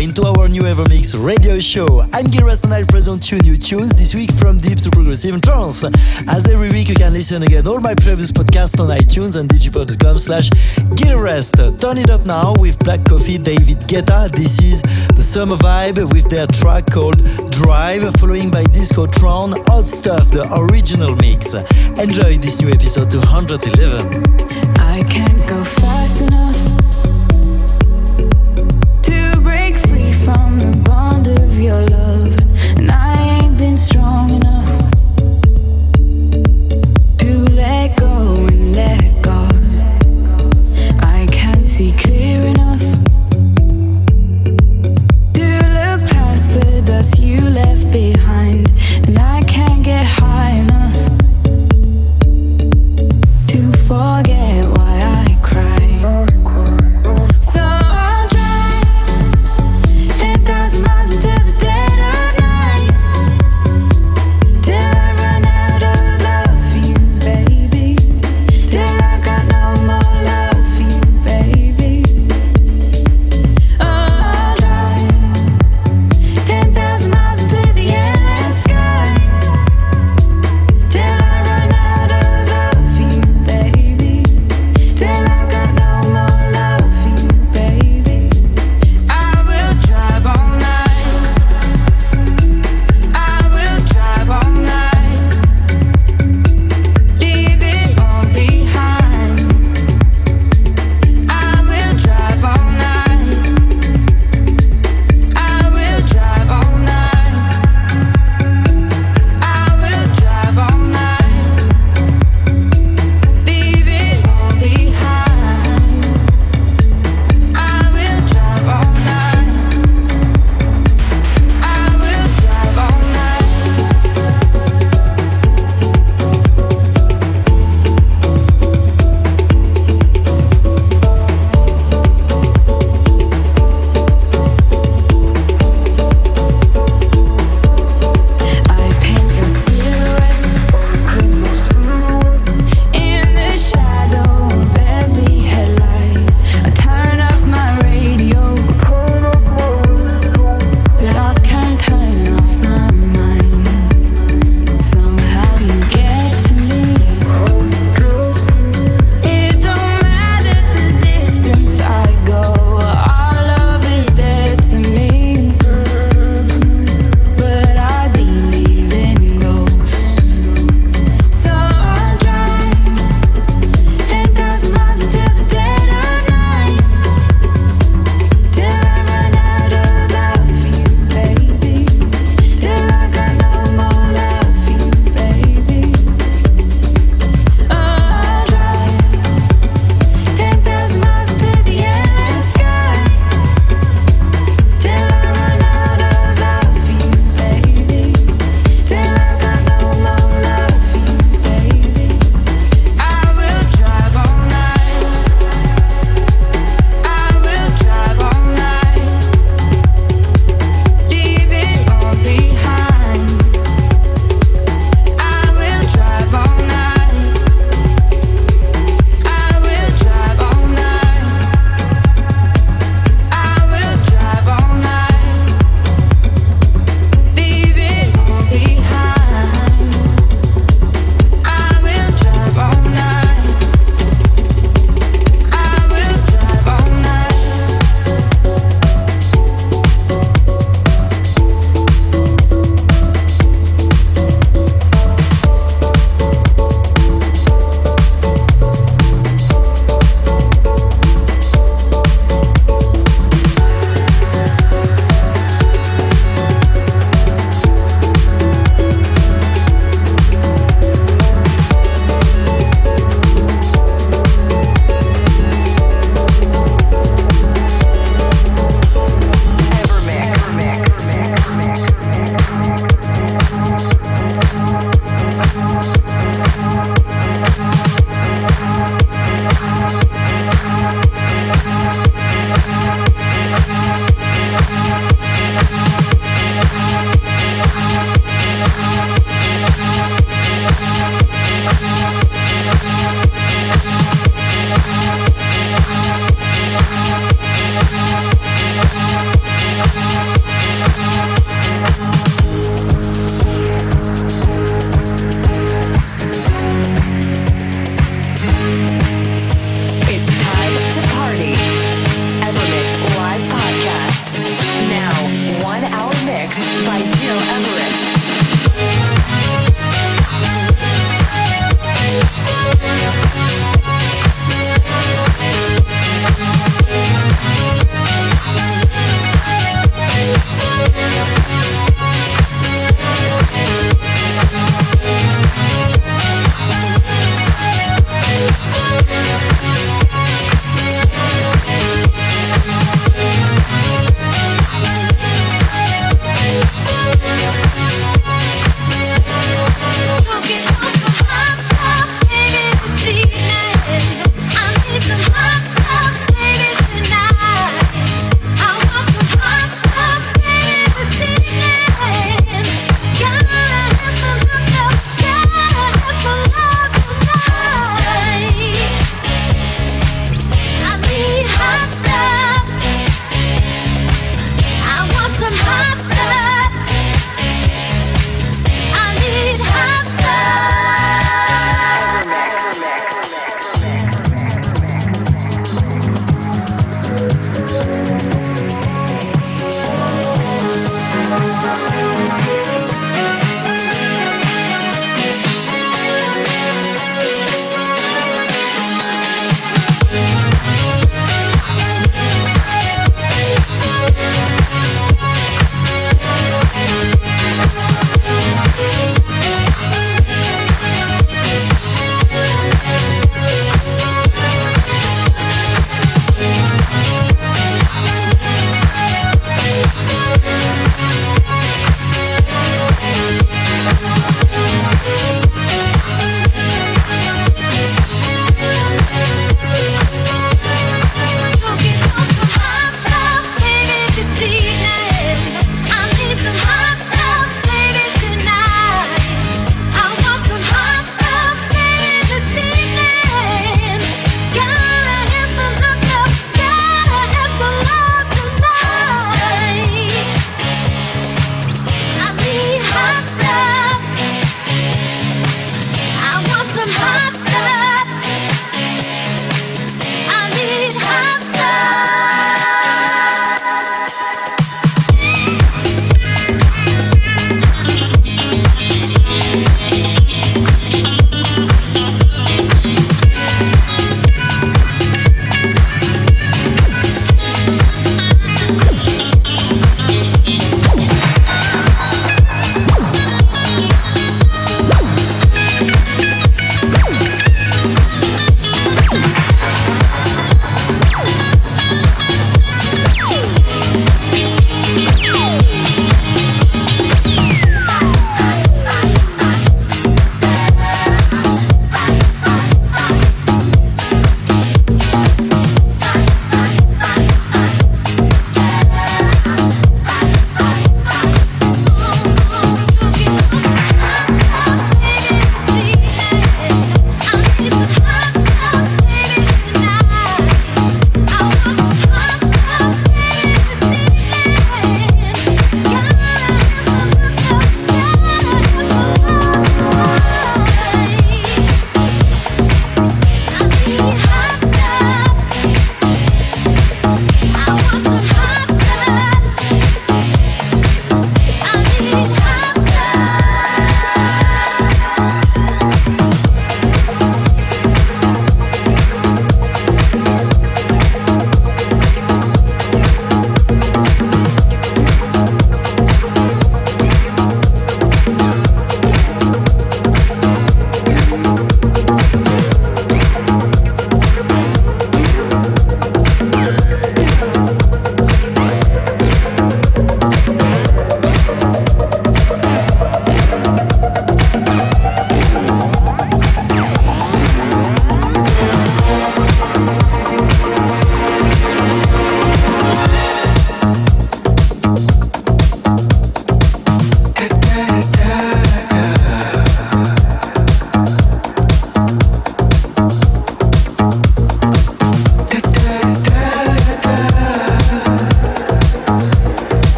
Into our new Evermix radio show. I'm Gil Everest and I present you new tunes this week from deep to progressive and trance. As every week you can listen again all my previous podcasts on iTunes and digipod.com slash Gilrest. Turn it up now with Black Coffee, David Guetta. This is the summer vibe with their track called Drive, following by Disco Tron, Hot Stuff, the original mix. Enjoy this new episode 211. I can't go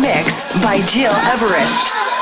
mix by Gil Everest.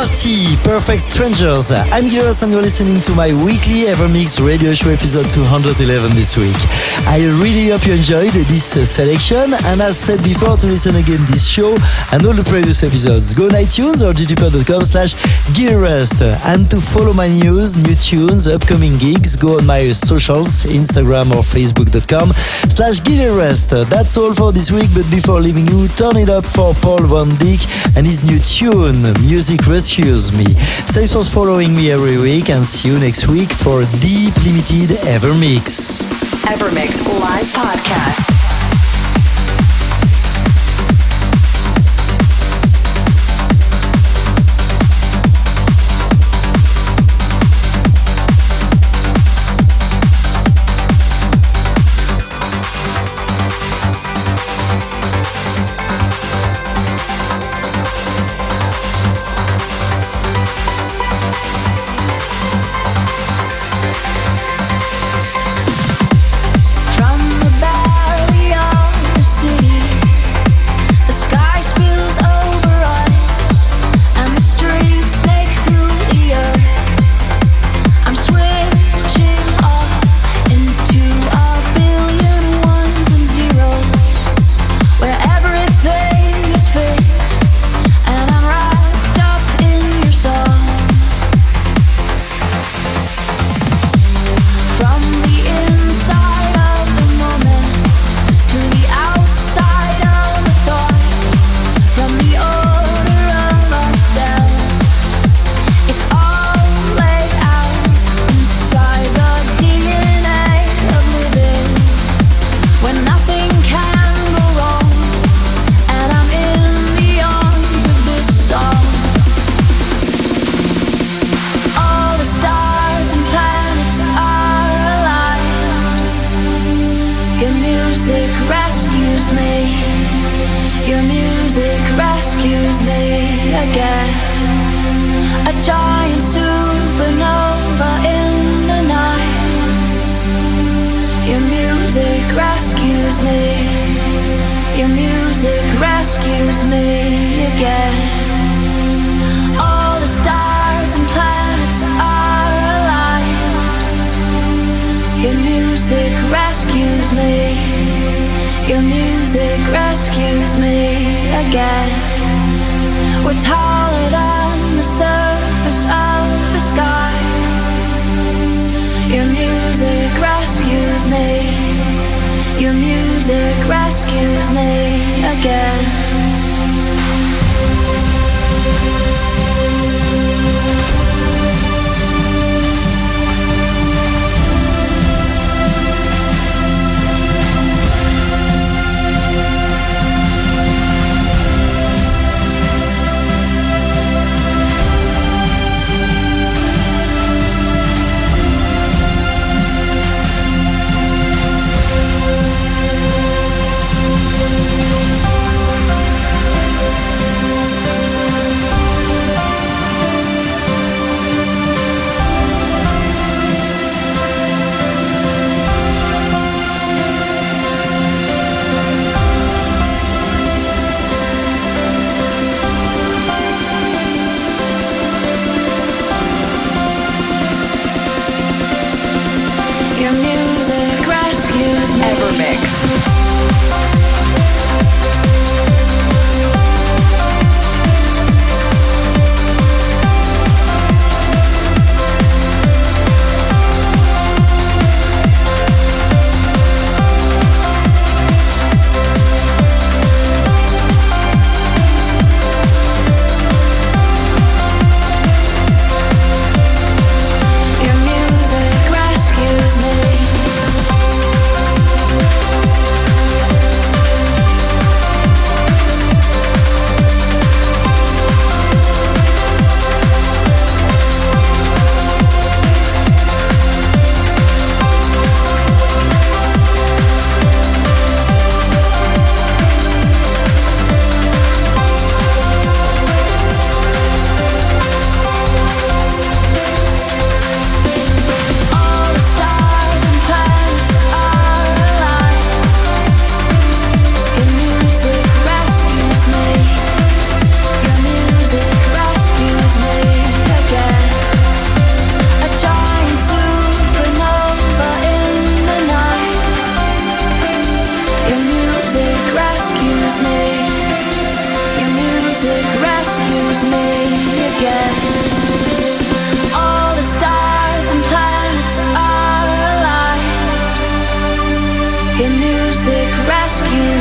Hearty, Perfect Strangers. I'm Gil Everest and you're listening to my weekly Evermix radio show episode 211 this week. I really hope you enjoyed this uh, selection and as said before to listen again this show and all the previous episodes, go on iTunes or digipod.com slash gileverest and to follow my news, new tunes, upcoming gigs, go on my socials, Instagram or facebook.com slash gileverest. That's all for this week, but before leaving you, turn it up for Paul Van Dyk and his new tune, Music Rescues Me. Thanks for following me every week and see you next week for Deep Limited Evermix. Evermix Live Podcast.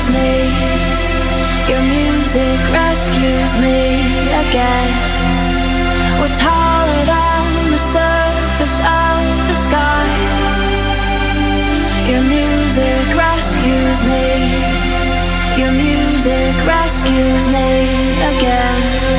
Me. Your music rescues me again. We're taller than the surface of the sky. Your music rescues me. Your music rescues me again.